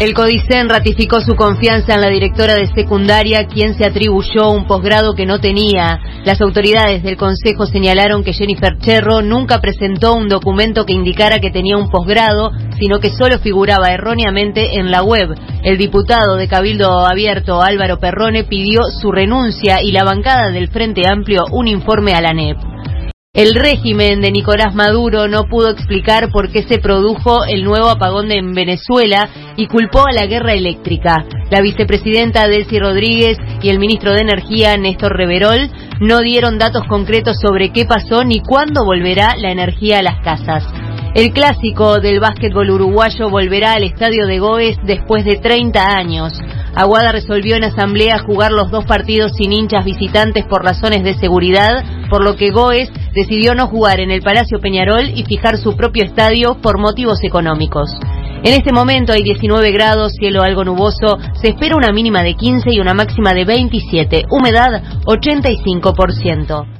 El Codicen ratificó su confianza en la directora de secundaria, quien se atribuyó un posgrado que no tenía. Las autoridades del Consejo señalaron que Jennifer Cherro nunca presentó un documento que indicara que tenía un posgrado, sino que solo figuraba erróneamente en la web. El diputado de Cabildo Abierto, Álvaro Perrone, pidió su renuncia y la bancada del Frente Amplio un informe a la NEP. El régimen de Nicolás Maduro no pudo explicar por qué se produjo el nuevo apagón en Venezuela y culpó a la guerra eléctrica. La vicepresidenta Delcy Rodríguez y el ministro de Energía Néstor Reverol no dieron datos concretos sobre qué pasó ni cuándo volverá la energía a las casas. El clásico del básquetbol uruguayo volverá al estadio de Goes después de 30 años. Aguada resolvió en asamblea jugar los dos partidos sin hinchas visitantes por razones de seguridad, por lo que Goes decidió no jugar en el Palacio Peñarol y fijar su propio estadio por motivos económicos. En este momento hay 19 grados, cielo algo nuboso, se espera una mínima de 15 y una máxima de 27, humedad 85%.